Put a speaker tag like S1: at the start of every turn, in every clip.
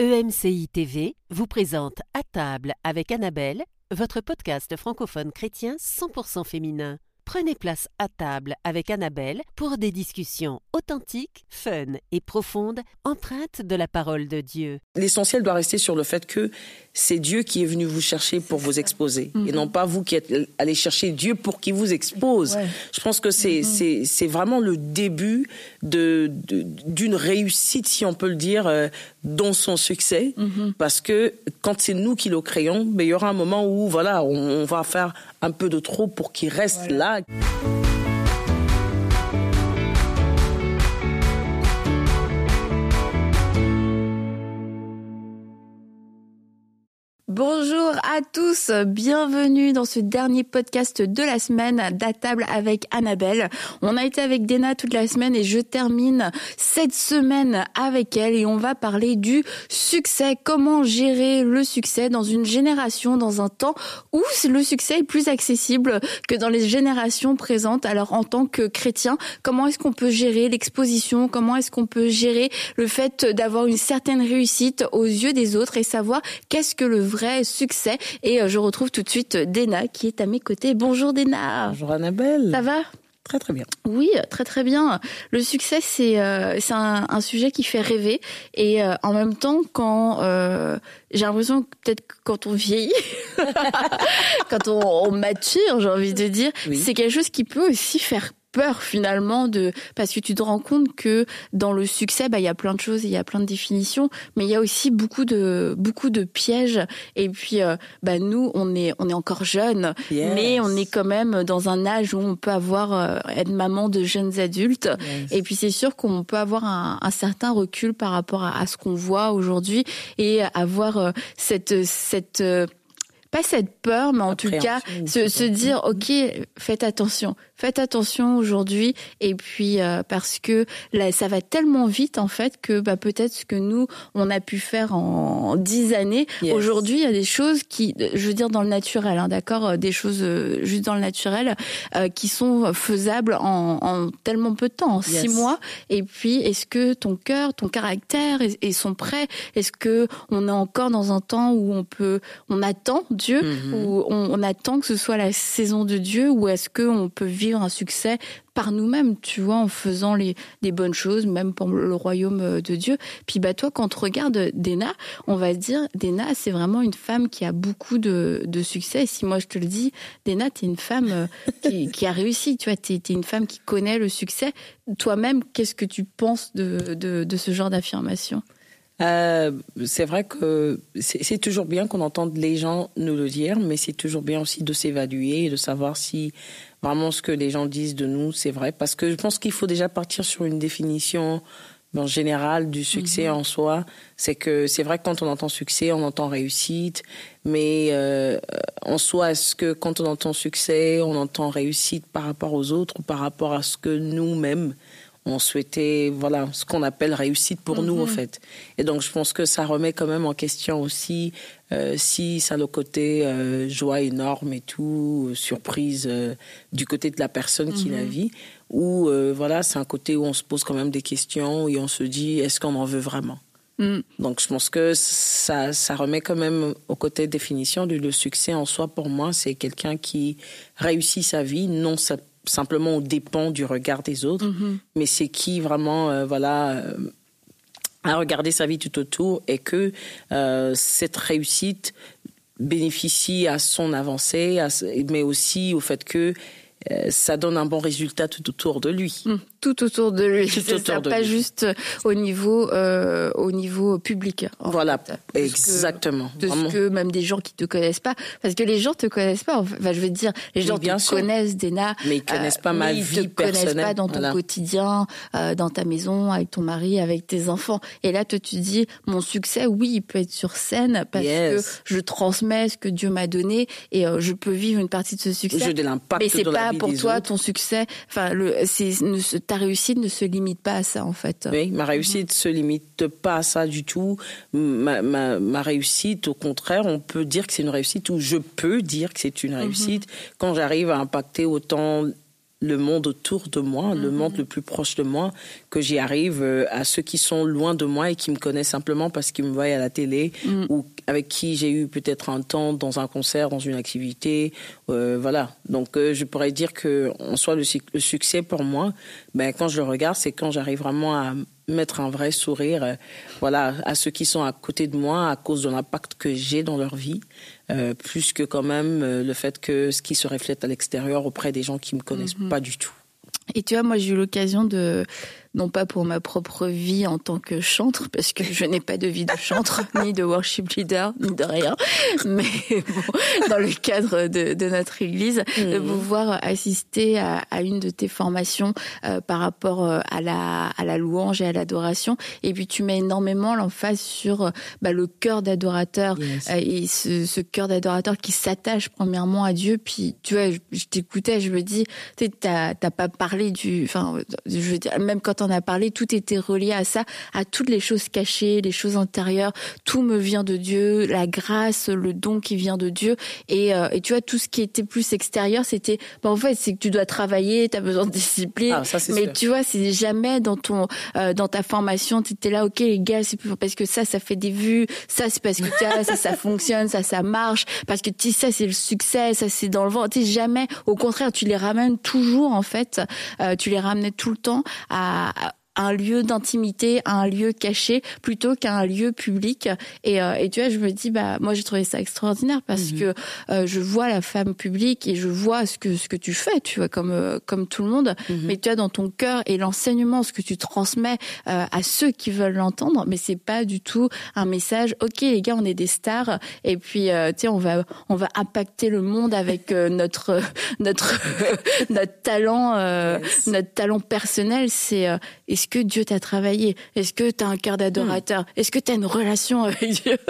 S1: EMCI TV vous présente À table avec Annabelle, votre podcast francophone chrétien 100% féminin. Prenez place à table avec Annabelle pour des discussions authentiques, fun et profondes, empreintes de la parole de Dieu.
S2: L'essentiel doit rester sur le fait que c'est Dieu qui est venu vous chercher pour vous exposer et non pas vous qui êtes allé chercher Dieu pour qu'il vous expose. Je pense que c'est c'est c'est vraiment le début de d'une réussite si on peut le dire euh, dans son succès parce que quand c'est nous qui le créons, ben, il y aura un moment où voilà, on, on va faire un peu de trop pour qu'il reste là. plug.
S3: Bonjour à tous, bienvenue dans ce dernier podcast de la semaine d'Atable avec Annabelle. On a été avec Dena toute la semaine et je termine cette semaine avec elle et on va parler du succès, comment gérer le succès dans une génération, dans un temps où le succès est plus accessible que dans les générations présentes? Alors en tant que chrétien, comment est-ce qu'on peut gérer l'exposition, comment est-ce qu'on peut gérer le fait d'avoir une certaine réussite aux yeux des autres et savoir qu'est-ce que le vrai succès. Et euh, je retrouve tout de suite Dena qui est à mes côtés. Bonjour Dena.
S2: Bonjour Annabelle.
S3: Ça va?
S2: Très très bien.
S3: Oui, très très bien. Le succès, c'est euh, c'est un, un, sujet qui fait rêver et euh, en même temps, quand euh, j'ai l'impression que peut-être quand on vieillit, quand on, on mature, j'ai envie de dire, oui. c'est quelque chose qui peut aussi faire peur finalement de parce que tu te rends compte que dans le succès bah il y a plein de choses il y a plein de définitions mais il y a aussi beaucoup de beaucoup de pièges et puis euh, bah nous on est on est encore jeunes yes. mais on est quand même dans un âge où on peut avoir euh, être maman de jeunes adultes yes. et puis c'est sûr qu'on peut avoir un, un, certain recul par rapport à, à ce qu'on voit aujourd'hui et avoir euh, cette cette pas cette peur, mais en tout cas se, se, dire ok, faites attention, faites attention aujourd'hui et puis euh, parce que là ça va tellement vite en fait que bah, peut-être ce que nous on a pu faire en dix années, yes. aujourd'hui il y a des choses qui, je veux dire dans le naturel, hein, d'accord, des choses euh, juste dans le naturel euh, qui sont faisables en, en, tellement peu de temps, en yes. six mois. Et puis est-ce que ton cœur, ton caractère et, et sont prêts? Est-ce que on est encore dans un temps où on peut, on attend Dieu, mm -hmm. où on, on, attend que ce soit la saison de Dieu, ou est-ce qu'on peut vivre un succès par nous-mêmes, tu vois, en faisant les, des bonnes choses, même pour le royaume de Dieu. Puis bah toi, quand on regarde Dena, on va se dire, Dena, c'est vraiment une femme qui a beaucoup de, de succès. Si moi je te le dis, Dena, t'es une femme qui, qui, a réussi, tu vois, t'es es une femme qui connaît le succès. Toi-même, qu'est-ce que tu penses de, de, ce genre d'affirmation?
S2: Euh, c'est vrai que c'est toujours bien qu'on entende les gens nous le dire, mais c'est toujours bien aussi de s'évaluer et de savoir si vraiment ce que les gens disent de nous, c'est vrai. Parce que je pense qu'il faut déjà partir sur une définition en général du succès -hmm. en soi. C'est que c'est vrai que quand on entend succès, on entend réussite, mais euh, en soi, est-ce que quand on entend succès, on entend réussite par rapport aux autres ou par rapport à ce que nous-mêmes on souhaitait voilà ce qu'on appelle réussite pour mm -hmm. nous en fait et donc je pense que ça remet quand même en question aussi euh, si ça a le côté euh, joie énorme et tout euh, surprise du côté de la personne mm -hmm. qui la vit ou voilà c'est un côté où on se pose quand même des questions et on se dit est-ce qu'on en veut vraiment? Mm. donc je pense que ça ça remet quand même au côté définition du le succès en soi pour moi c'est quelqu'un qui réussit sa vie non ça simplement au dépend du regard des autres, mm -hmm. mais c'est qui vraiment, euh, voilà, euh, a regardé sa vie tout autour et que euh, cette réussite bénéficie à son avancée, à, mais aussi au fait que ça donne un bon résultat tout autour de lui.
S3: Mmh, tout autour de lui, tout autour ça, de pas lui. juste au niveau euh, au niveau public.
S2: Voilà, fait, exactement.
S3: De ce que même des gens qui te connaissent pas, parce que les gens te connaissent pas. Enfin, je veux dire, les gens te sûr. connaissent, Dena,
S2: mais ils connaissent pas euh, ma
S3: vie
S2: personnelle.
S3: Ils te connaissent pas dans ton voilà. quotidien, euh, dans ta maison, avec ton mari, avec tes enfants. Et là, tu dis, mon succès, oui, il peut être sur scène parce yes. que je transmets ce que Dieu m'a donné et euh, je peux vivre une partie de ce succès.
S2: J'ai de l'impact
S3: mais c'est pour toi
S2: autres.
S3: ton succès. Enfin, ne, ta réussite ne se limite pas à ça en fait.
S2: Oui, ma réussite mmh. se limite pas à ça du tout. Ma, ma, ma réussite, au contraire, on peut dire que c'est une réussite ou je peux dire que c'est une réussite mmh. quand j'arrive à impacter autant le monde autour de moi, le mhm. monde le plus proche de moi, que j'y arrive euh, à ceux qui sont loin de moi et qui me connaissent simplement parce qu'ils me voient à la télé mhm. ou avec qui j'ai eu peut-être un temps dans un concert, dans une activité, euh, voilà. Donc euh, je pourrais dire que en soit le, succès pour moi, ben quand je le regarde, c'est quand j'arrive vraiment à mettre un vrai sourire, voilà, à ceux qui sont à côté de moi à cause de l'impact que j'ai dans leur vie. Euh, plus que quand même euh, le fait que ce qui se reflète à l'extérieur auprès des gens qui me connaissent mhm. pas du tout.
S3: Et tu vois, moi j'ai eu l'occasion de non pas pour ma propre vie en tant que chantre, parce que je n'ai pas de vie de chantre, ni de worship leader, ni de rien, mais bon, dans le cadre de, de notre église, de mmh. pouvoir assister à, à, une de tes formations euh, par rapport euh, à la, à la louange et à l'adoration. Et puis tu mets énormément l'emphase sur euh, bah, le cœur d'adorateur et ce, ce cœur d'adorateur qui s'attache premièrement à Dieu. Puis tu vois, je, je t'écoutais, je me dis, tu t'as pas parlé du, enfin, je veux dire, même quand on a parlé, tout était relié à ça, à toutes les choses cachées, les choses intérieures. Tout me vient de Dieu, la grâce, le don qui vient de Dieu. Et, euh, et tu vois, tout ce qui était plus extérieur, c'était, bah, en fait, c'est que tu dois travailler, tu as besoin de discipline. Ah, mais tu vois, c'est jamais dans ton, euh, dans ta formation, tu étais là, ok, les gars, c'est parce que ça, ça fait des vues, ça, c'est parce que as, ça, ça fonctionne, ça, ça marche, parce que ça, c'est le succès, ça, c'est dans le vent. Tu jamais, au contraire, tu les ramènes toujours, en fait, euh, tu les ramenais tout le temps à, uh, un lieu d'intimité, un lieu caché, plutôt qu'un lieu public. Et, euh, et tu vois, je me dis, bah moi j'ai trouvé ça extraordinaire parce mhm. que euh, je vois la femme publique et je vois ce que ce que tu fais, tu vois, comme euh, comme tout le monde. Mhm. Mais tu as dans ton cœur et l'enseignement, ce que tu transmets à ceux qui veulent l'entendre, mais c'est pas du tout un message. Ok, les gars, on est des stars et puis tu sais, on va on va impacter le monde avec notre notre notre talent notre talent personnel. C'est est-ce que Dieu t'a travaillé? Est-ce que tu as un cœur d'adorateur? Hmm. Est-ce que tu as une relation avec Dieu?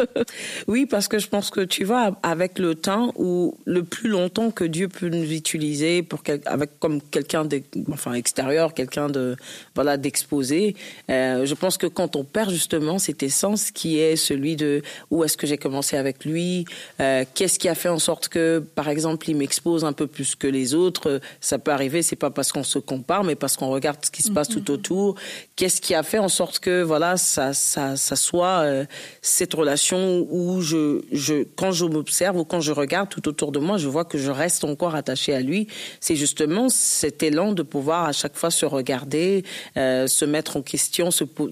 S2: Oui, parce que je pense que tu vois, avec le temps ou le plus longtemps que Dieu peut nous utiliser pour avec comme quelqu'un enfin extérieur, quelqu'un de voilà d'exposé, euh, je pense que quand on perd justement cet essence qui est celui de où est-ce que j'ai commencé avec lui, euh, qu'est-ce qui a fait en sorte que par exemple il m'expose un peu plus que les autres, ça peut arriver, c'est pas parce qu'on se compare, mais parce qu'on regarde ce qui se passe tout mm-hmm. autour qu'est-ce qui a fait en sorte que voilà ça ça, ça soit euh, cette relation où je je quand je m'observe ou quand je regarde tout autour de moi, je vois que je reste encore attaché à lui. C'est justement cet élan de pouvoir à chaque fois se regarder, euh, se mettre en question,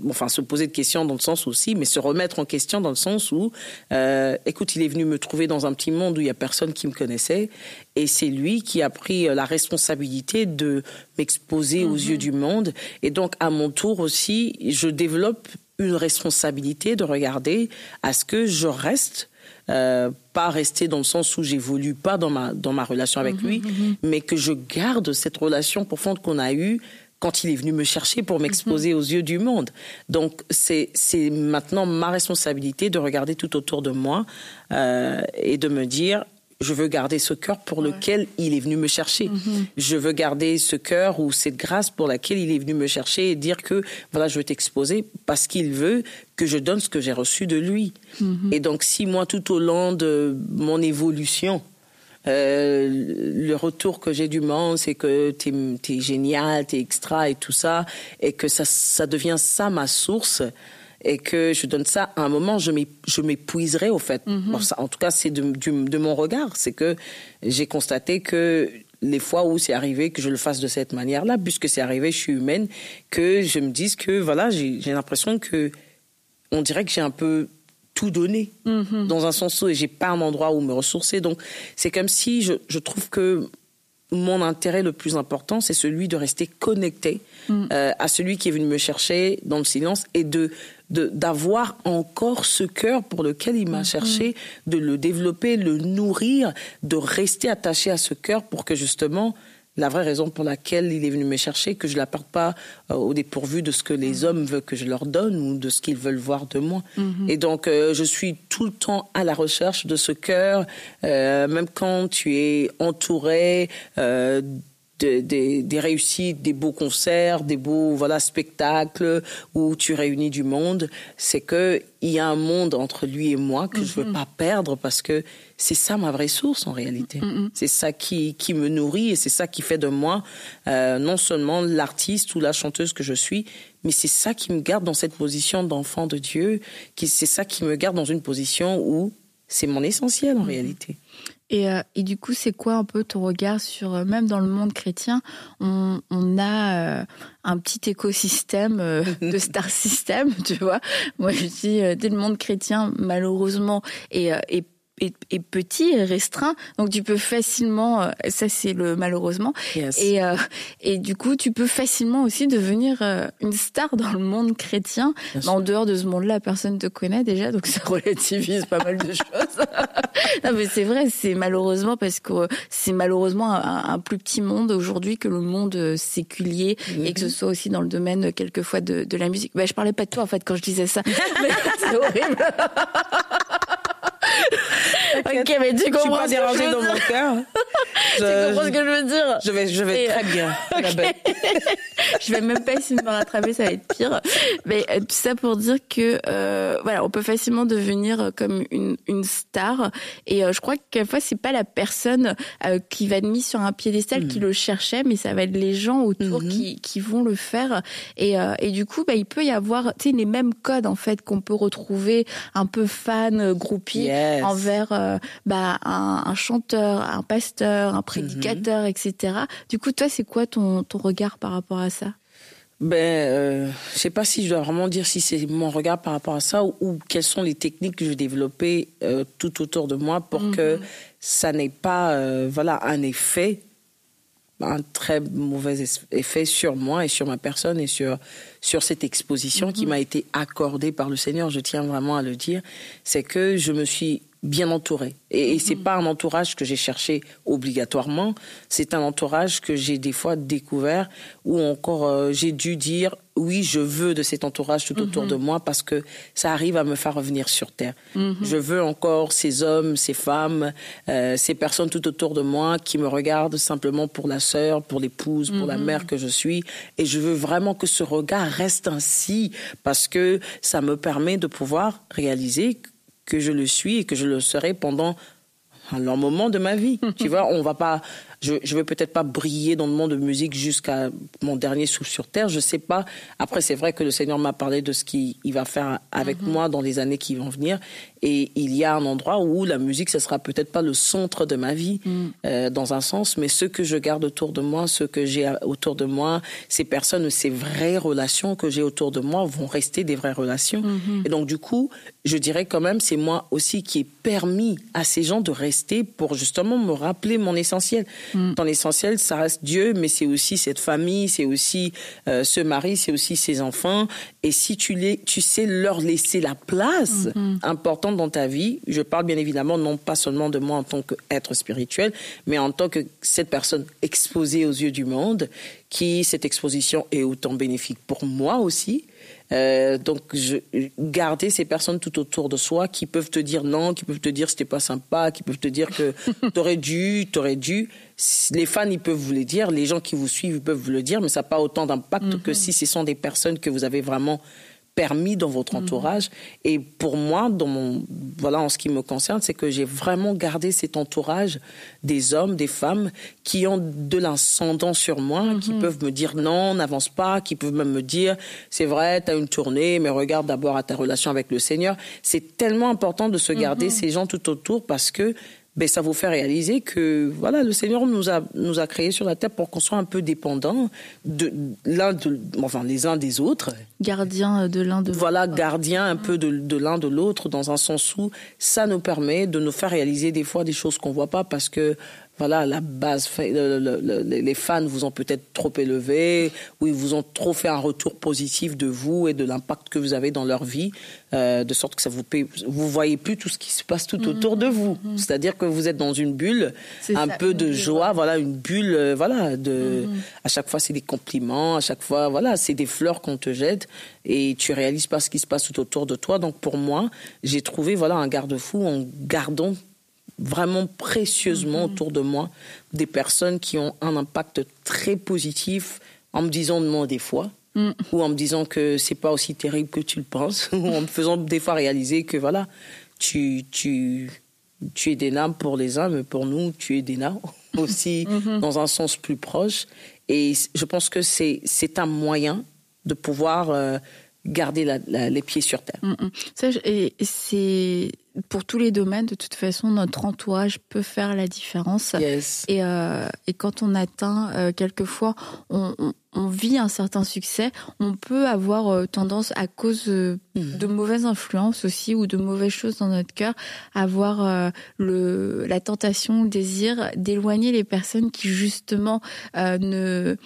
S2: enfin se poser de questions dans le sens aussi, mais se remettre en question dans le sens où euh, écoute, il est venu me trouver dans un petit monde où il y a personne qui me connaissait et c'est lui qui a pris la responsabilité de m'exposer aux yeux du monde et donc à mon tour aussi, je développe une responsabilité de regarder à ce que je reste euh, pas rester dans le sens où j'évolue pas dans ma dans ma relation avec lui, mais que je garde cette relation profonde qu'on a eue quand il est venu me chercher pour m'exposer aux yeux du monde. Donc c'est c'est maintenant ma responsabilité de regarder tout autour de moi euh, et de me dire je veux garder ce cœur pour lequel il est venu me chercher. Mhm. Je veux garder ce cœur ou cette grâce pour laquelle il est venu me chercher et dire que voilà, je veux t'exposer parce qu'il veut que je donne ce que j'ai reçu de lui. Mhm. Et donc, si moi, tout au long de mon évolution, euh, le retour que j'ai du monde, c'est que t'es es génial, t'es extra et tout ça, et que ça, ça devient ça ma source et que je donne ça à un moment, je m'épuiserai au fait. Mhm. en tout cas, c'est de, de, mon regard. C'est que j'ai constaté que les fois où c'est arrivé que je le fasse de cette manière-là, puisque c'est arrivé, je suis humaine, que je me dise que voilà, j'ai l'impression que on dirait que j'ai un peu tout donné mhm. dans un sens où j'ai pas un endroit où me ressourcer. Donc c'est comme si je, je trouve que mon intérêt le plus important, c'est celui de rester connecté mm. euh, à celui qui est venu me chercher dans le silence et de d'avoir encore ce cœur pour lequel il m'a mm. cherché, de le développer, le nourrir, de rester attaché à ce cœur pour que justement la vraie raison pour laquelle il est venu me chercher, que je ne la parte pas euh, au dépourvu de ce que les mm. hommes veulent que je leur donne ou de ce qu'ils veulent voir de moi. Mm-hmm. Et donc, euh, je suis tout le temps à la recherche de ce cœur, euh, même quand tu es entouré des, des, réussites, des beaux concerts, des beaux voilà spectacles où tu réunis du monde, c'est que il y a un monde entre lui et moi que je veux pas perdre parce que c'est ça ma vraie source en réalité. C'est ça qui qui me nourrit et c'est ça qui fait de moi euh, non seulement l'artiste ou la chanteuse que je suis, mais c'est ça qui me garde dans cette position d'enfant de Dieu, qui c'est ça qui me garde dans une position où c'est mon essentiel en réalité.
S3: Et, euh, et, du coup, c'est quoi un peu ton regard sur, euh, même dans le monde chrétien, on, on a euh, un petit écosystème de star system, tu vois? Moi, je dis, dès le monde chrétien, malheureusement, et, et est, petit et restreint, donc tu peux facilement, euh, ça c'est le malheureusement, et euh, et du coup tu peux facilement aussi devenir euh, une star dans le monde chrétien. en dehors de ce monde-là, personne te connaît déjà, donc ça relativise pas mal de choses. non mais c'est vrai, c'est malheureusement parce que c'est malheureusement un, plus petit monde aujourd'hui que le monde séculier et que ce mm-hmm. soit aussi dans le domaine quelquefois de, de la musique. Bah, je parlais pas de toi en fait quand je disais ça, c'est horrible. Ok, mais tu comprends
S2: ce que je veux dans dire. mon cœur.
S3: tu comprends ce que je veux dire
S2: Je vais, je vais très bien.
S3: je vais même pas essayer de me rattraper, ça va être pire. Mais euh, tout ça pour dire que euh, voilà, on peut facilement devenir euh, comme une, une star. Et euh, je crois que quelquefois c'est pas la personne euh, qui va être mise sur un piédestal qui hmm. le cherchait, mais ça va être les gens autour hmm. qui, qui vont le faire. Et, et du coup, bah, il peut y avoir, tu sais, les mêmes codes en fait qu'on peut retrouver un peu fan, groupie envers euh, bah, un, chanteur, un pasteur, un prédicateur, mhm. etc. Du coup, toi, c'est quoi ton, ton regard par rapport à ça?
S2: Ben, euh, je sais pas si je dois vraiment dire si c'est mon regard par rapport à ça ou, quelles sont les techniques que je vais développer euh, tout autour de moi pour que mhm. ça n'ait pas, euh, voilà, un effet, un très mauvais effet sur moi et sur ma personne et sur sur cette exposition qui mhm. m'a été accordée par le Seigneur. Je tiens vraiment à le dire, c'est que je me suis bien entouré. Et, et c'est mm-hmm. pas un entourage que j'ai cherché obligatoirement, c'est un entourage que j'ai des fois découvert ou encore euh, j'ai dû dire oui, je veux de cet entourage tout autour mm-hmm. de moi parce que ça arrive à me faire revenir sur terre. Mm-hmm. Je veux encore ces hommes, ces femmes, euh, ces personnes tout autour de moi qui me regardent simplement pour la sœur, pour l'épouse, pour la mère que je suis et je veux vraiment que ce regard reste ainsi parce que ça me permet de pouvoir réaliser que je le suis et que je le serai pendant un long moment de ma vie. tu vois, on va pas je, je vais peut-être pas briller dans le monde de musique jusqu'à mon dernier souffle sur terre, je sais pas. Après, c'est vrai que le Seigneur m'a parlé de ce qu'il va faire avec mhm. moi dans les années qui vont venir. Et il y a un endroit où la musique, ce sera peut-être pas le centre de ma vie, mhm. euh, dans un sens, mais ce que je garde autour de moi, ce que j'ai autour de moi, ces personnes, ces vraies relations que j'ai autour de moi vont rester des vraies relations. Mhm. Et donc, du coup, je dirais quand même, c'est moi aussi qui ai permis à ces gens de rester pour justement me rappeler mon essentiel. Mm. Dans l'essentiel, ça reste Dieu, mais c'est aussi cette famille, c'est aussi euh, ce mari, c'est aussi ses enfants. Et si tu, les, tu sais leur laisser la place mm-hmm. importante dans ta vie, je parle bien évidemment non pas seulement de moi en tant qu'être spirituel, mais en tant que cette personne exposée aux yeux du monde, qui cette exposition est autant bénéfique pour moi aussi, euh, donc, je, garder ces personnes tout autour de soi qui peuvent te dire non, qui peuvent te dire c'était pas sympa, qui peuvent te dire que t'aurais dû, t'aurais dû. Les fans, ils peuvent vous le dire, les gens qui vous suivent, ils peuvent vous le dire, mais ça n'a pas autant d'impact que mhm. si ce sont des personnes que vous avez vraiment permis dans votre mhm. entourage. Et pour moi, dans mon, voilà, en ce qui me concerne, c'est que j'ai vraiment gardé cet entourage des hommes, des femmes qui ont de l'incendant sur moi, qui mhm. peuvent me dire non, n'avance pas, qui peuvent même me dire c'est vrai, tu as une tournée, mais regarde d'abord à ta relation avec le Seigneur. C'est tellement important de se garder mhm. ces gens tout autour parce que ben, ça vous fait réaliser que voilà, le Seigneur nous a, nous a créés sur la terre pour qu'on soit un peu dépendants de l'un de, enfin, les uns des autres.
S3: Gardien de l'un de l'autre.
S2: Voilà, gardien un peu de, de l'un de l'autre dans un sens où ça nous permet de nous faire réaliser des fois des choses qu'on voit pas parce que voilà, la base, les fans vous ont peut-être trop élevé, ou ils vous ont trop fait un retour positif de vous et de l'impact que vous avez dans leur vie, euh, de sorte que ça vous vous voyez plus tout ce qui se passe tout autour de vous. Mhm. C'est-à-dire que vous êtes dans une bulle, un peu de joie, voilà, une bulle, euh, voilà, de, mhm. à chaque fois c'est des compliments, à chaque fois, voilà, c'est des fleurs qu'on te jette et tu réalises pas ce qui se passe tout autour de toi. Donc pour moi, j'ai trouvé, voilà, un garde-fou en gardant vraiment précieusement mm-hmm. autour de moi des personnes qui ont un impact très positif en me disant non des fois mm. ou en me disant que c'est pas aussi terrible que tu le penses ou en me faisant des fois réaliser que voilà tu tu tu es des nains pour les uns mais pour nous tu es des nains aussi mm-hmm. dans un sens plus proche et je pense que c'est c'est un moyen de pouvoir euh, garder les pieds sur terre. Mm, mm.
S3: Ça, et c'est pour tous les domaines, de toute façon, notre entourage peut faire la différence. Et, euh, et quand on atteint, euh, quelquefois, on, vit un certain succès, on peut avoir euh, tendance, à cause mm. de mauvaises influences aussi ou de mauvaises choses dans notre cœur, avoir le, la tentation, le désir d'éloigner les personnes qui justement ne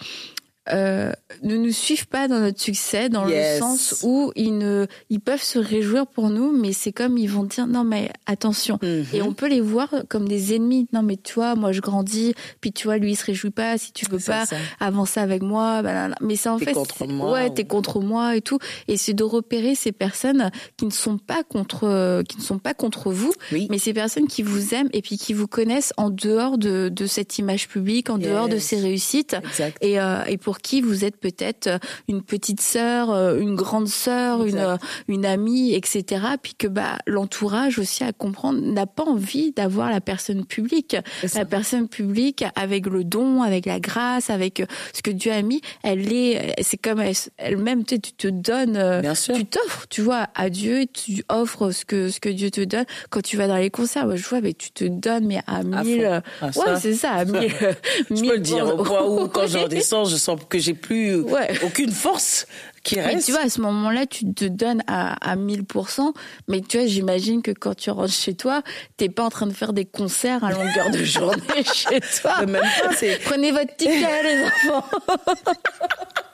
S3: euh, ne nous suivent pas dans notre succès, dans le sens où ils ne, ils peuvent se réjouir pour nous, mais c'est comme ils vont dire non mais attention. Et mhm. on peut les voir comme des ennemis. Non mais toi, moi je grandis, puis tu vois lui il se réjouit pas si tu veux pas avancer avec moi. Bah, mais c'est en fait,
S2: contre moi,
S3: ouais, t'es contre moi et tout. Et c'est de repérer ces personnes qui ne sont pas contre, qui ne sont pas contre vous, mais ces personnes qui vous aiment et puis qui vous connaissent en dehors de, de cette image publique, en dehors de ces réussites. Et, euh, et pour pour qui vous êtes peut-être euh, une petite sœur, euh, une grande sœur, une, euh, une amie, etc. Puis que bah, l'entourage aussi à comprendre n'a pas envie d'avoir la personne publique. La personne publique avec le don, avec la grâce, avec ce que Dieu a mis, elle est, c'est comme elle-même, tu, te donnes, tu t'offres, tu vois, à Dieu, tu offres ce que ce que Dieu te donne. Quand tu vas dans les concerts, je vois, mais tu te donnes mais à mille,
S2: ah,
S3: ouais, c'est ça, à mille.
S2: je peux le dire au point où quand je redescends, je sens que j'ai plus aucune force qui reste.
S3: Mais tu vois, à ce moment-là, tu te donnes à, à 1000%, mais tu vois, j'imagine que quand tu rentres chez toi, t'es pas en train de faire des concerts à longueur de journée chez toi.
S2: Même pas,
S3: Prenez votre ticket, les enfants.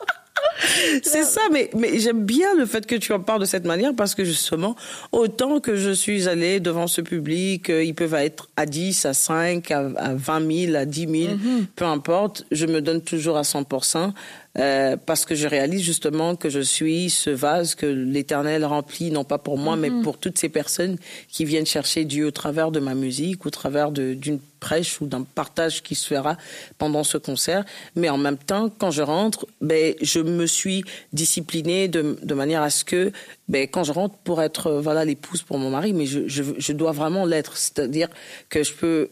S2: C'est ça, mais, mais j'aime bien le fait que tu en parles de cette manière parce que justement, autant que je suis allée devant ce public, euh, ils peuvent être à 10, à 5, à, 20 000, à 10 000, mm-hmm. peu importe, je me donne toujours à 100%. Euh, parce que je réalise justement que je suis ce vase que l'Éternel remplit, non pas pour moi, mais mm-hmm. pour toutes ces personnes qui viennent chercher Dieu au travers de ma musique, au travers d'une prêche ou d'un partage qui se fera pendant ce concert. Mais en même temps, quand je rentre, ben, je me suis disciplinée de, de manière à ce que, ben, quand je rentre pour être euh, voilà l'épouse pour mon mari, mais je, je, je dois vraiment l'être. C'est-à-dire que je peux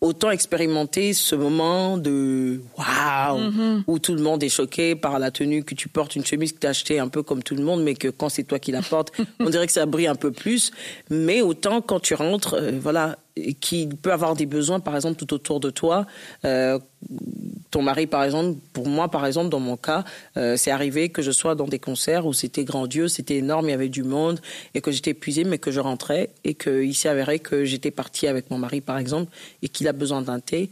S2: autant expérimenter ce moment de waouh mm-hmm. où tout le monde est choqué par la tenue que tu portes une chemise que tu as achetée un peu comme tout le monde mais que quand c'est toi qui la portes on dirait que ça brille un peu plus mais autant quand tu rentres euh, voilà qui peut avoir des besoins, par exemple, tout autour de toi. Euh, ton mari, par exemple, pour moi, par exemple, dans mon cas, euh, c'est arrivé que je sois dans des concerts où c'était grandiose, c'était énorme, il y avait du monde, et que j'étais épuisée, mais que je rentrais, et qu'il s'est avéré que j'étais partie avec mon mari, par exemple, et qu'il a besoin d'un thé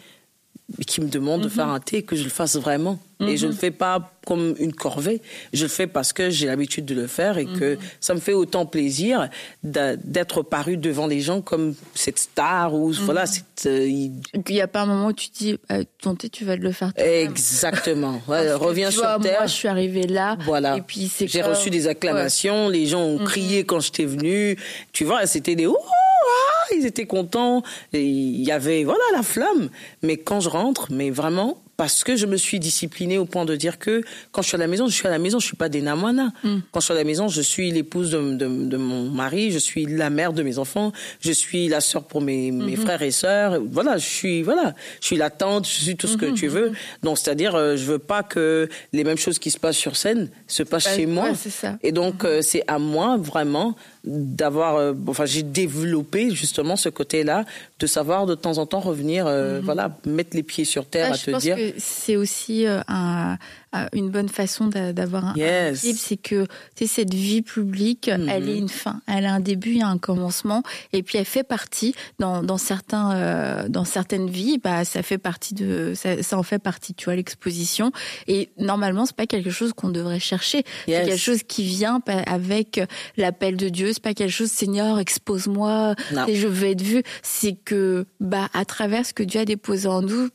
S2: qui me demande de faire mhm. un thé, que je le fasse vraiment. Et je ne le mhm. fais pas comme une corvée, je le fais parce que j'ai l'habitude de le faire et que mhm. ça me fait autant plaisir d'être paru devant les gens comme cette star ou voilà. Euh, il
S3: n'y a pas un moment où tu te dis euh, ton thé, tu vas le faire.
S2: Exactement. Ouais, reviens sur terre.
S3: Moi, je suis arrivée là.
S2: Voilà.
S3: Et puis
S2: j'ai reçu des acclamations. Les gens ont crié quand j'étais venue. Tu vois, c'était des oh ils étaient contents. Il y avait, voilà, la flamme. Mais quand je rentre, mais vraiment, parce que je me suis disciplinée au point de dire que quand je suis à la maison, je suis à la maison, je suis pas des namoinas. Mm. Quand je suis à la maison, je suis l'épouse de, de, mon mari, je suis la mère de mes enfants, je suis la sœur pour mes, mes mm-hmm. frères et sœurs. Voilà, je suis voilà, je suis la tante, je suis tout ce que mm-hmm, tu veux. Mm-hmm. Donc c'est-à-dire, euh, je veux pas que les mêmes choses qui se passent sur scène se passent chez moi.
S3: Ça.
S2: Et donc euh, c'est à moi vraiment d'avoir euh, enfin j'ai développé justement ce côté-là de savoir de temps en temps revenir euh, voilà mettre les pieds sur terre à te dire
S3: c'est aussi euh, un, une bonne fason d'avoir un,
S2: yes.
S3: c'est que cette vie publique, mm-hmm. elle est une fin, elle a un début et un commencement, et puis elle fait partie dans, dans certains euh, dans certaines vies, bah ça fait partie de ça, ça en fait partie, tu vois l'exposition. Et normalement c'est pas quelque chose qu'on devrait chercher, c'est quelque chose qui vient avec l'appel de Dieu, c'est pas quelque chose Seigneur expose-moi et je veux être vu, c'est que bah à travers ce que Dieu a déposé en nous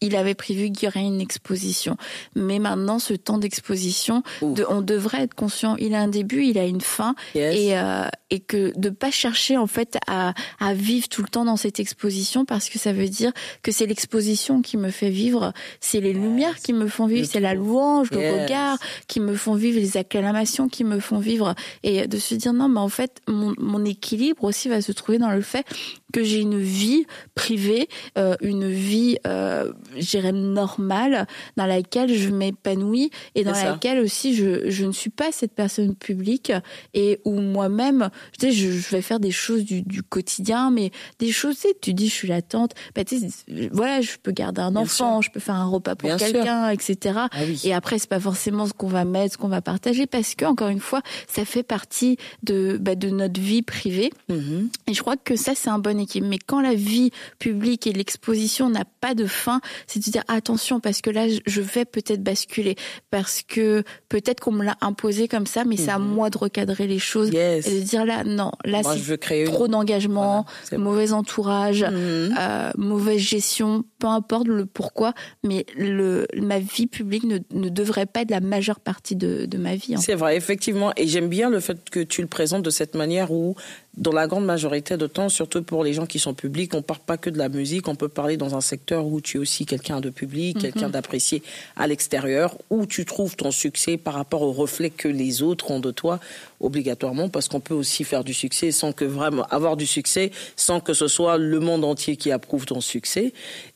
S3: il avait prévu qu'il y aurait une exposition. Mais maintenant, ce temps d'exposition, de, on devrait être conscient. Il a un début, il a une fin, et euh, et que de pas chercher en fait à à vivre tout le temps dans cette exposition parce que ça veut dire que c'est l'exposition qui me fait vivre, c'est les lumières qui me font vivre, c'est la louange, le regard qui me font vivre, les acclamations qui me font vivre, et de se dire non, mais en fait mon, mon équilibre aussi va se trouver dans le fait que j'ai une vie privée, euh, une vie, euh, j'irais normale, dans laquelle je m'épanouis et dans laquelle aussi je, je ne suis pas cette personne publique et où moi-même, je, sais, je, je vais faire des choses du, du quotidien, mais des choses, tu sais, tu dis, je suis la tante, bah, tu sais, voilà, je peux garder un enfant, je peux faire un repas pour quelqu'un, etc. Ah et après, c'est pas forcément ce qu'on va mettre, ce qu'on va partager, parce que encore une fois, ça fait partie de, bah, de notre vie privée. Mm-hmm. Et je crois que ça, c'est un bon mais quand la vie publique et l'exposition n'a pas de fin, c'est de dire attention parce que là, je vais peut-être basculer parce que peut-être qu'on me l'a imposé comme ça, mais c'est à mhm. moi de recadrer les choses et de dire là, non, là c'est trop d'engagement, mauvais entourage, mhm. euh, mauvaise gestion, peu importe le pourquoi, mais le ma vie publique ne, ne devrait pas être la majeure partie de, de ma vie.
S2: C'est vrai, effectivement, et j'aime bien le fait que tu le présentes de cette manière où dans la grande majorité de temps, surtout pour les gens qui sont publics, on ne parle pas que de la musique, on peut parler dans un secteur où tu es aussi quelqu'un de public, mhm. quelqu'un d'apprécié à l'extérieur, où tu trouves ton succès par rapport au reflet que les autres ont de toi, obligatoirement, parce qu'on peut aussi faire du succès sans que vraiment avoir du succès, sans que ce soit le monde entier qui approuve ton succès.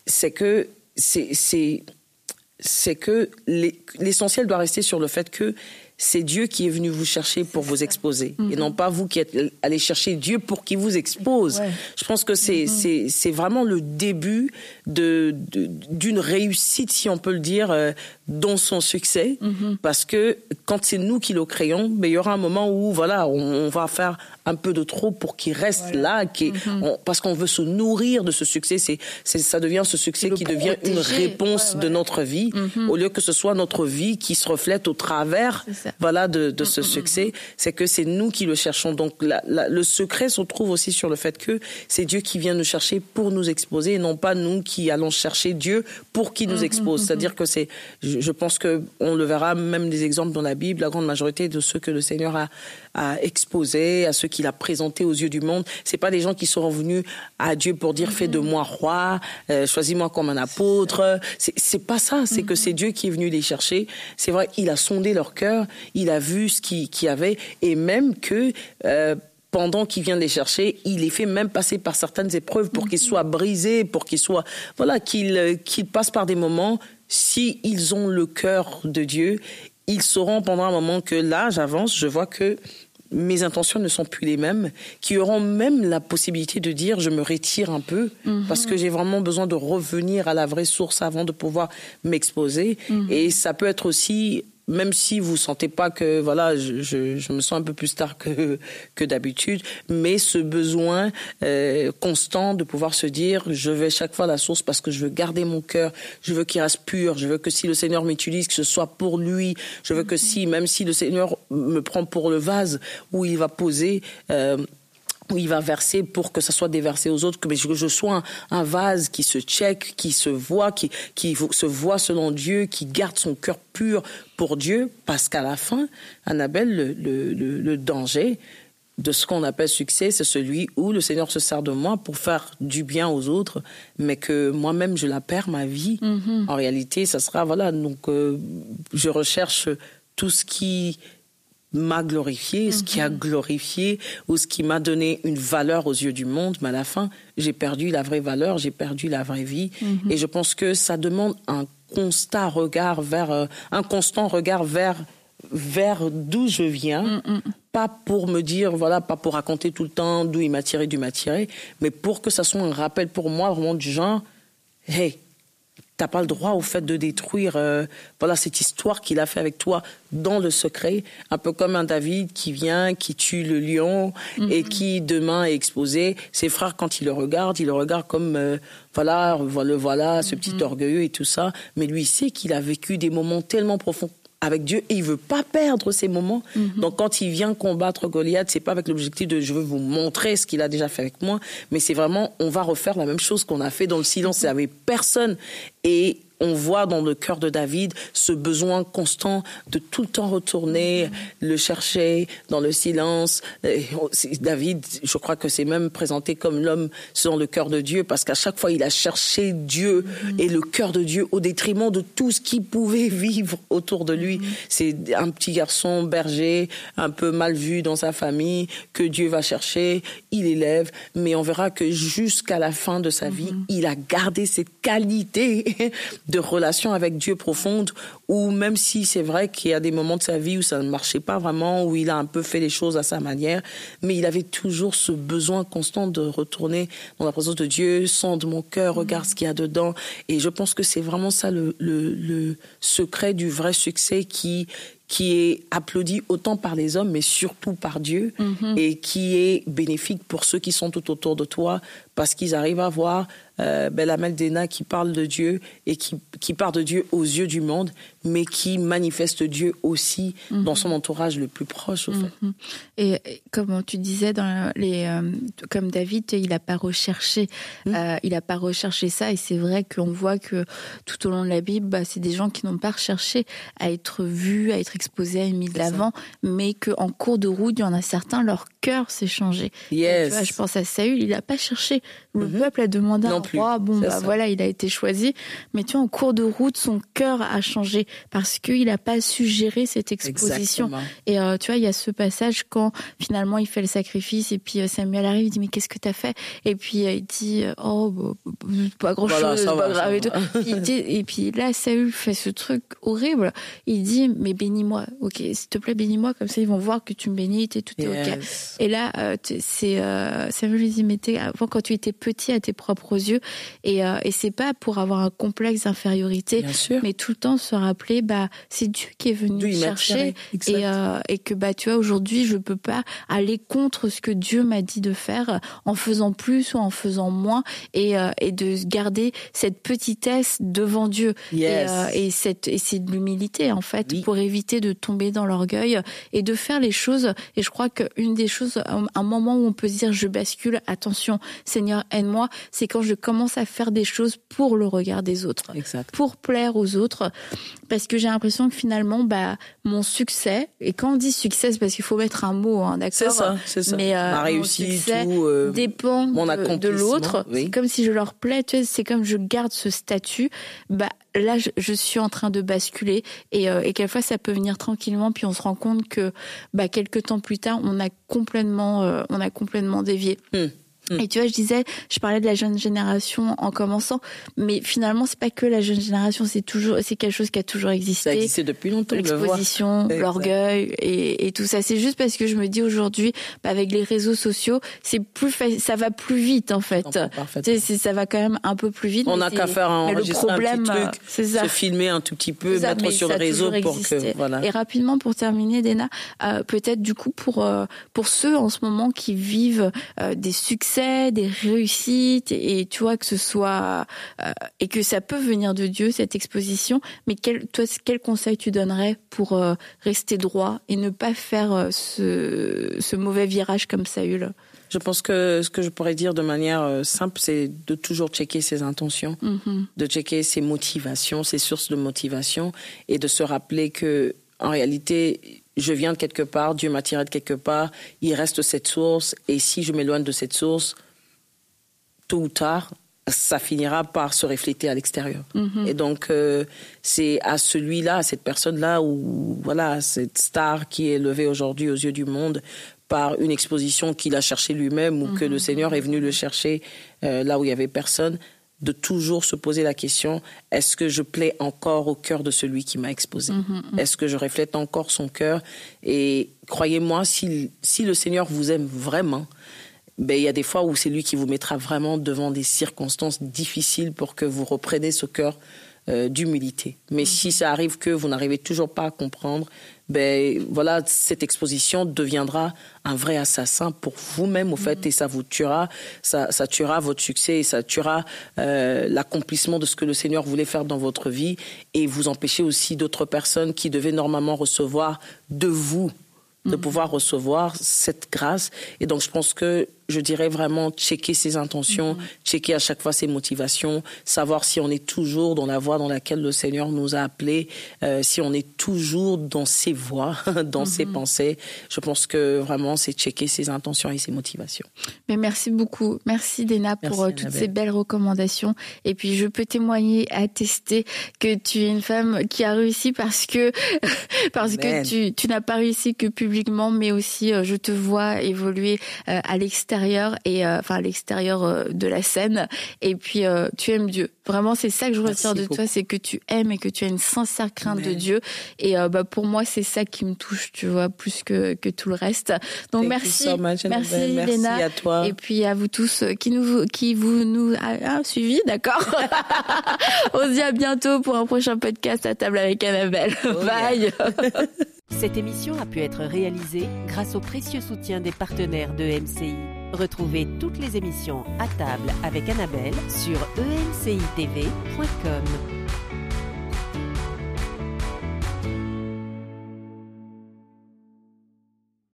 S2: C'est que c'est c'est que l'essentiel doit rester sur le fait que c'est Dieu qui est venu vous chercher pour vous exposer et non pas vous qui êtes allé chercher Dieu pour qu'il vous expose. Je pense que c'est mm-hmm. c'est vraiment le début de d'une réussite si on peut le dire euh, dans son succès. Mm-hmm. parce que quand c'est nous qui le créons, mais ben, il y aura un moment où voilà, on, va faire un peu de trop pour qu'il reste là qui mm-hmm. parce qu'on veut se nourrir de ce succès, c'est ça devient ce succès qui devient une réponse de notre vie au lieu que ce soit notre vie qui se reflète au travers voilà de, de ce mm, mm, succès, mm, c'est que c'est nous qui le cherchons. Donc le secret se trouve aussi sur le fait que c'est Dieu qui vient nous chercher pour nous exposer et non pas nous qui allons chercher Dieu pour qu'il nous expose. C'est-à-dire que c'est, je, pense que on le verra même des exemples dans la Bible, la grande majorité de ceux que le Seigneur a, a exposés, à ceux qu'il a présentés aux yeux du monde, c'est pas des gens qui seront venus à Dieu pour dire fais de moi roi, euh, choisis-moi comme un apôtre. C'est pas ça. C'est que c'est Dieu qui est venu les chercher. C'est vrai, il a sondé leur cœur il a vu ce qu'il y avait et même que euh, pendant qu'il vient les chercher, il les fait même passer par certaines épreuves pour qu'ils soient brisés, pour qu'ils soient voilà qu'ils qu'ils passent par des moments. Si ils ont le cœur de Dieu, ils sauront pendant un moment que là, j'avance, je vois que mes intentions ne sont plus les mêmes, qui auront même la possibilité de dire je me retire un peu mhm. parce que j'ai vraiment besoin de revenir à la vraie source avant de pouvoir m'exposer. Mhm. Et ça peut être aussi même si vous sentez pas que voilà, je, je, me sens un peu plus tard que que d'habitude, mais ce besoin euh, constant de pouvoir se dire, je vais chaque fois à la source parce que je veux garder mon cœur, je veux qu'il reste pur, je veux que si le Seigneur m'utilise, que ce soit pour lui, je veux que si, même si le Seigneur me prend pour le vase où il va poser. Euh, où il va verser pour que ça soit déversé aux autres, que je, sois un, vase qui se check, qui se voit, qui, qui se voit selon Dieu, qui garde son cœur pur pour Dieu, parce qu'à la fin, Annabelle, le, le, le danger de ce qu'on appelle succès, c'est celui où le Seigneur se sert de moi pour faire du bien aux autres, mais que moi-même je la perds ma vie. Mm-hmm. En réalité, ça sera voilà. Donc, euh, je recherche tout ce qui m'a glorifié, ce qui a mhm. glorifié ou ce qui m'a donné une valeur aux yeux du monde, mais à la fin, j'ai perdu la vraie valeur, j'ai perdu la vraie vie. Mhm. Et je pense que ça demande un constant regard vers, euh, un constant regard vers vers d'où je viens, mm, mm. pas pour me dire, voilà, pas pour raconter tout le temps d'où il m'a tiré, d'où il m'a tiré, mais pour que ça soit un rappel pour moi vraiment du genre, hey, T'as pas le droit au fait de détruire euh, voilà cette histoire qu'il a fait avec toi dans le secret, un peu comme un David qui vient, qui tue le lion et mm-hmm. qui demain est exposé. Ses frères quand ils le regardent, ils le regardent comme euh, voilà, voilà, voilà, ce petit mm-hmm. orgueilleux et tout ça. Mais lui il sait qu'il a vécu des moments tellement profonds avec Dieu et il veut pas perdre ces moments.
S3: Mhm.
S2: Donc quand il vient combattre Goliath, c'est pas avec l'objectif de je veux vous montrer ce qu'il a déjà fait avec moi, mais c'est vraiment on va refaire la même chose qu'on a fait dans le silence
S3: Mhm.
S2: avec personne et on voit dans le cœur de David ce besoin constant de tout le temps retourner, le chercher dans le silence. Et c'est- David, je crois que c'est même présenté comme l'homme selon le cœur de Dieu, parce qu'à chaque fois, il a cherché Dieu et le cœur de Dieu au détriment de tout ce qui pouvait vivre autour de lui. C'est un petit garçon berger, un peu mal vu dans sa famille, que Dieu va chercher, il élève, mais on verra que jusqu'à la fin de sa vie, il a gardé cette qualité de relation avec Dieu profonde, où même si c'est vrai qu'il y a des moments de sa vie où ça ne marchait pas vraiment, où il a un peu fait les choses à sa manière, mais il avait toujours ce besoin constant de retourner dans la présence de Dieu, sonde mon cœur, regarde ce qu'il y a dedans. Et je pense que c'est vraiment ça le, le secret du vrai succès qui qui est applaudi autant par les hommes, mais surtout par Dieu, et qui est bénéfique pour ceux qui sont tout autour de toi, parce qu'ils arrivent à voir euh, Belamel Dena qui parle de Dieu et qui, qui parle de Dieu aux yeux du monde, mais qui manifeste Dieu aussi dans son entourage le plus proche, au fait.
S3: Mhm. Et, et comme tu disais, dans les, euh, comme David, il n'a pas recherché,
S2: Mm.
S3: euh, il a pas recherché ça. Et c'est vrai qu'on voit que tout au long de la Bible, bah, c'est des gens qui n'ont pas recherché à être vus, à être exposés, à être mis de l'avant, mais qu'en cours de route, il y en a certains, leur cœur s'est changé. Et
S2: Yes.
S3: tu vois, je pense à Saül, il n'a pas cherché. Le
S2: Mhm.
S3: peuple a demandé
S2: Non
S3: un
S2: plus.
S3: roi. Bon, bah
S2: ça.
S3: voilà, il a été choisi. Mais tu vois, en cours de route, son cœur a changé parce qu'il n'a pas su gérer cette exposition.
S2: Exactement.
S3: Et euh, tu vois, il y a ce passage quand finalement il fait le sacrifice et puis euh, Samuel arrive, il dit mais qu'est-ce que t'as fait? Et puis euh, il dit oh bah, bah, pas grand
S2: Voilà,
S3: pas
S2: va,
S3: grave et tout. il dit- et puis là Saül fait ce truc horrible. Il dit mais bénis-moi, ok, s'il te plaît bénis-moi comme ça ils vont voir que tu me bénis, t'es tout est ok. Et là, euh, c'est euh, Samuel lui dit mais t'es- avant quand tu étais petit à tes propres yeux et, euh, et c'est pas pour avoir un complexe d'infériorité, mais tout le temps se rappeler bah c'est Dieu qui est venu me chercher. et, euh, et que bah tu vois aujourd'hui je peux pas aller contre ce que Dieu m'a dit de faire en faisant plus ou en faisant moins et, euh, et de garder cette petitesse devant Dieu.
S2: Yes.
S3: et, euh, et cette et c'est de l'humilité en fait
S2: Oui.
S3: pour éviter de tomber dans l'orgueil et de faire les choses. Et je crois qu'une des choses un un moment où on peut se dire je bascule attention Seigneur aide-moi c'est quand je commence à faire des choses pour le regard des autres
S2: Exact.
S3: pour plaire aux autres parce que j'ai l'impression que finalement bah mon succès et quand on dit succès c'est parce qu'il faut mettre un mot hein, d'accord
S2: C'est ça, c'est ça.
S3: mais euh,
S2: Ma
S3: mon
S2: réussite,
S3: succès
S2: tout. euh,
S3: dépend
S2: mon
S3: de- de, l'autre
S2: oui.
S3: c'est comme si je leur plais tu sais, c'est comme je garde ce statut bah là je, suis en train de basculer et, euh, et quelquefois ça peut venir tranquillement puis on se rend compte que bah quelques temps plus tard on a complètement euh, on a complètement dévié
S2: Hmm. Hmm.
S3: et tu vois, je disais, je parlais de la jeune génération en commençant, mais finalement, c'est pas que la jeune génération, c'est toujours, c'est quelque chose qui a toujours
S2: ça
S3: existé.
S2: depuis longtemps, le.
S3: L'exposition, l'orgueil et, et tout ça. C'est juste parce que je me dis aujourd'hui, bah, avec les réseaux sociaux, c'est plus, fa- ça va plus vite en fait. Tu sais, ça va quand même un peu plus vite.
S2: On n'a qu'à faire un,
S3: le problème,
S2: un truc,
S3: ça.
S2: se filmer un tout petit peu,
S3: ça,
S2: mettre sur le réseau pour
S3: existé.
S2: que voilà.
S3: Et rapidement pour terminer, Dena, euh, peut-être du coup pour euh, pour ceux en ce moment qui vivent euh, des succès, des réussites, et, tu vois que ce soit euh, et que ça peut venir de Dieu cette exposition. Mais quel toi quel conseil tu donnerais pour euh, rester droit et ne pas faire euh, ce ce mauvais virage comme Saül?
S2: Je pense que ce que je pourrais dire de manière simple, c'est de toujours checker ses intentions,
S3: Mhm.
S2: de checker ses motivations, ses sources de motivation, et de se rappeler que en réalité, je viens de quelque part, Dieu m'a tiré de quelque part, il reste cette source, et si je m'éloigne de cette source, tôt ou tard, ça finira par se refléter à l'extérieur.
S3: Mhm.
S2: Et donc, euh, c'est à celui-là, à cette personne-là, ou voilà, cette star qui est levée aujourd'hui aux yeux du monde par une exposition qu'il a cherchée lui-même ou que le Seigneur est venu le chercher euh, là où il y avait personne, de toujours se poser la question est-ce que je plais encore au cœur de celui qui m'a exposé? Est-ce que je reflète encore son cœur? Et croyez-moi, si, si le Seigneur vous aime vraiment, ben, il y a des fois où c'est lui qui vous mettra vraiment devant des circonstances difficiles pour que vous repreniez ce cœur euh, d'humilité. Mais si ça arrive que vous n'arrivez toujours pas à comprendre, ben voilà, cette exposition deviendra un vrai assassin pour vous-même au fait, et ça vous tuera, ça, ça tuera votre succès, et ça tuera euh, l'accomplissement de ce que le Seigneur voulait faire dans votre vie, et vous empêchez aussi d'autres personnes qui devaient normalement recevoir de vous de pouvoir recevoir cette grâce. Et donc, je pense que je dirais vraiment checker ses intentions, mm-hmm. checker à chaque fois ses motivations, savoir si on est toujours dans la voie dans laquelle le Seigneur nous a appelés, euh, si on est toujours dans ses voies, dans ses mm-hmm. pensées. Je pense que vraiment, c'est checker ses intentions et ses motivations.
S3: Mais merci beaucoup. Merci, Dena, pour euh, toutes ces belles recommandations. Et puis, je peux témoigner, attester que tu es une femme qui a réussi parce que, parce que tu, tu n'as pas réussi que publiquement, mais aussi, euh, je te vois évoluer à l'extérieur et euh, enfin l'extérieur euh, de la scène. Et puis euh, tu aimes Dieu. Vraiment, c'est ça que je retiens de toi, c'est que tu aimes et que tu as une sincère crainte de Dieu. Et bah pour moi, c'est ça qui me touche, tu vois, plus que que tout le reste. Donc merci, merci, merci à toi. Et puis à vous tous qui nous qui vous nous a, suivi, d'accord? On se dit à bientôt pour un prochain podcast à table avec Annabelle. Oh, Bye.
S1: Cette émission a pu être réalisée grâce au précieux soutien des partenaires de MCI. Retrouvez toutes les émissions à table avec Annabelle sur emcitv.com.